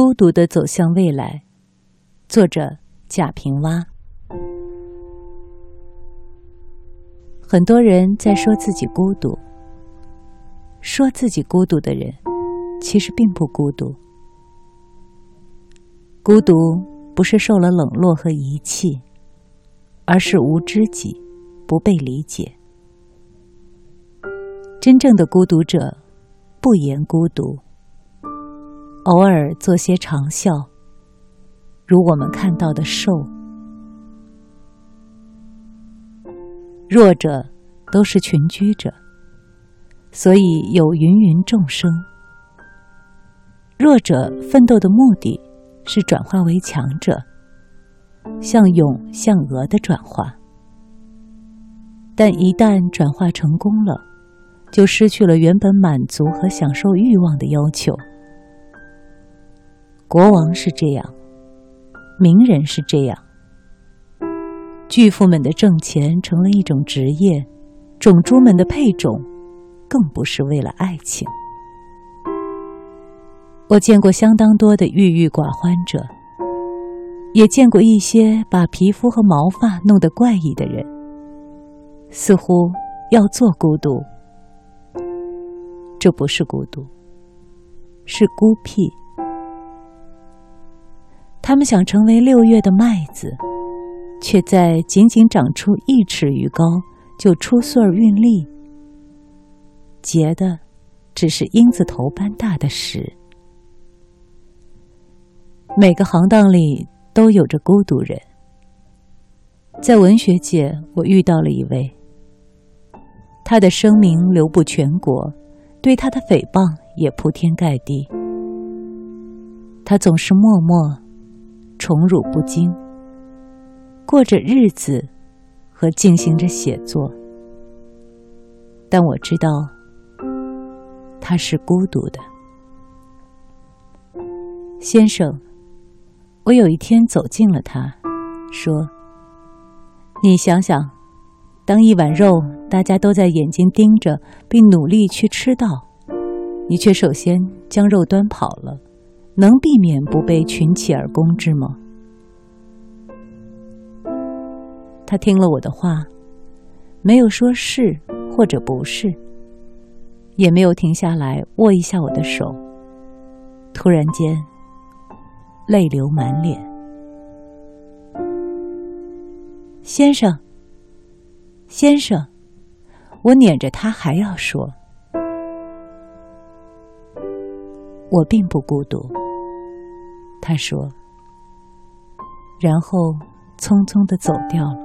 孤独的走向未来，作者贾平凹。很多人在说自己孤独，说自己孤独的人，其实并不孤独。孤独不是受了冷落和遗弃，而是无知己，不被理解。真正的孤独者，不言孤独。偶尔做些长啸，如我们看到的兽。弱者都是群居者，所以有芸芸众生。弱者奋斗的目的是转化为强者，向勇向鹅的转化。但一旦转化成功了，就失去了原本满足和享受欲望的要求。国王是这样，名人是这样，巨富们的挣钱成了一种职业，种猪们的配种更不是为了爱情。我见过相当多的郁郁寡欢者，也见过一些把皮肤和毛发弄得怪异的人，似乎要做孤独。这不是孤独，是孤僻。他们想成为六月的麦子，却在仅仅长出一尺余高就出穗儿运力，结的只是英子头般大的屎。每个行当里都有着孤独人，在文学界，我遇到了一位，他的声名流布全国，对他的诽谤也铺天盖地。他总是默默。宠辱不惊，过着日子和进行着写作，但我知道他是孤独的。先生，我有一天走近了他，说：“你想想，当一碗肉大家都在眼睛盯着，并努力去吃到，你却首先将肉端跑了。”能避免不被群起而攻之吗？他听了我的话，没有说是或者不是，也没有停下来握一下我的手。突然间，泪流满脸。先生，先生，我撵着他还要说，我并不孤独。他说，然后匆匆的走掉了。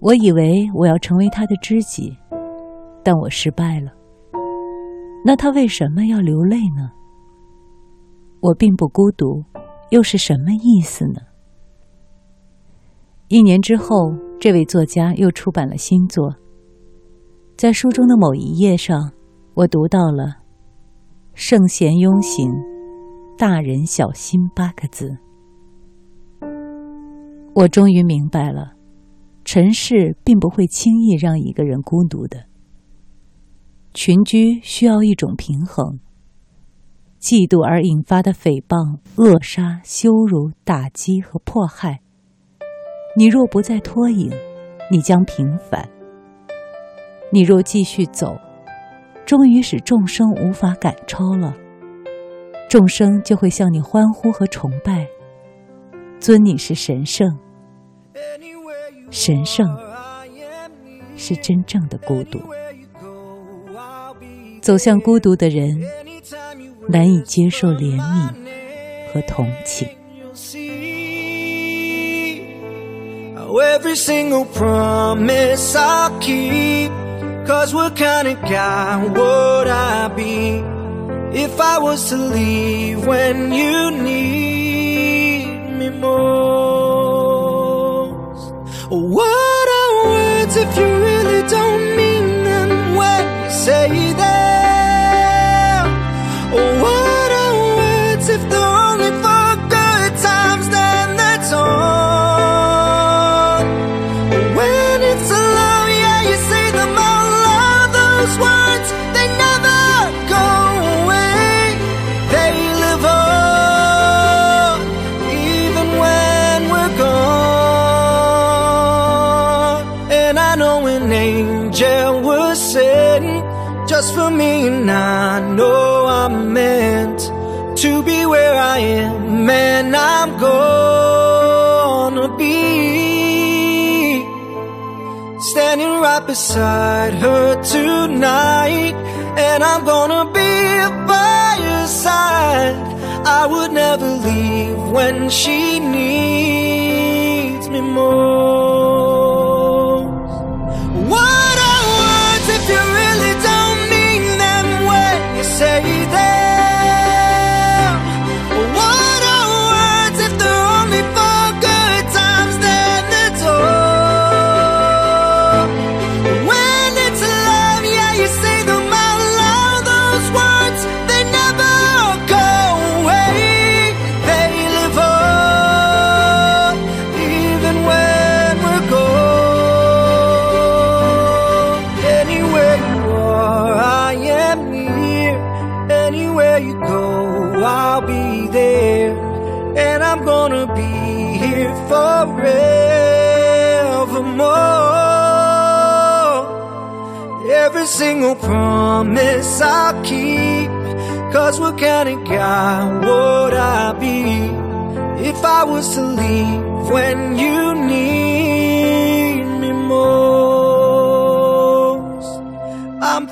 我以为我要成为他的知己，但我失败了。那他为什么要流泪呢？我并不孤独，又是什么意思呢？一年之后，这位作家又出版了新作，在书中的某一页上，我读到了。圣贤庸行，大人小心八个字。我终于明白了，尘世并不会轻易让一个人孤独的。群居需要一种平衡。嫉妒而引发的诽谤、扼杀、羞辱、打击和迫害，你若不再拖影，你将平凡。你若继续走。终于使众生无法赶超了，众生就会向你欢呼和崇拜，尊你是神圣。神圣是真正的孤独。走向孤独的人，难以接受怜悯和同情。Every single promise I keep. Cause what kind of guy would I be if I was to leave when you need me most? What are words if you an angel was sent just for me, and I know I'm meant to be where I am, and I'm gonna be standing right beside her tonight, and I'm gonna be by her side. I would never leave when she needs me most. Go, I'll be there. And I'm gonna be here forevermore. Every single promise I'll keep. Cause what kind of guy would I be if I was to leave when you need me most?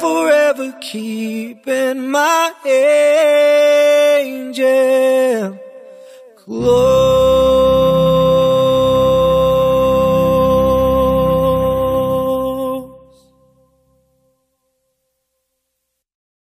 Forever keeping my angel close.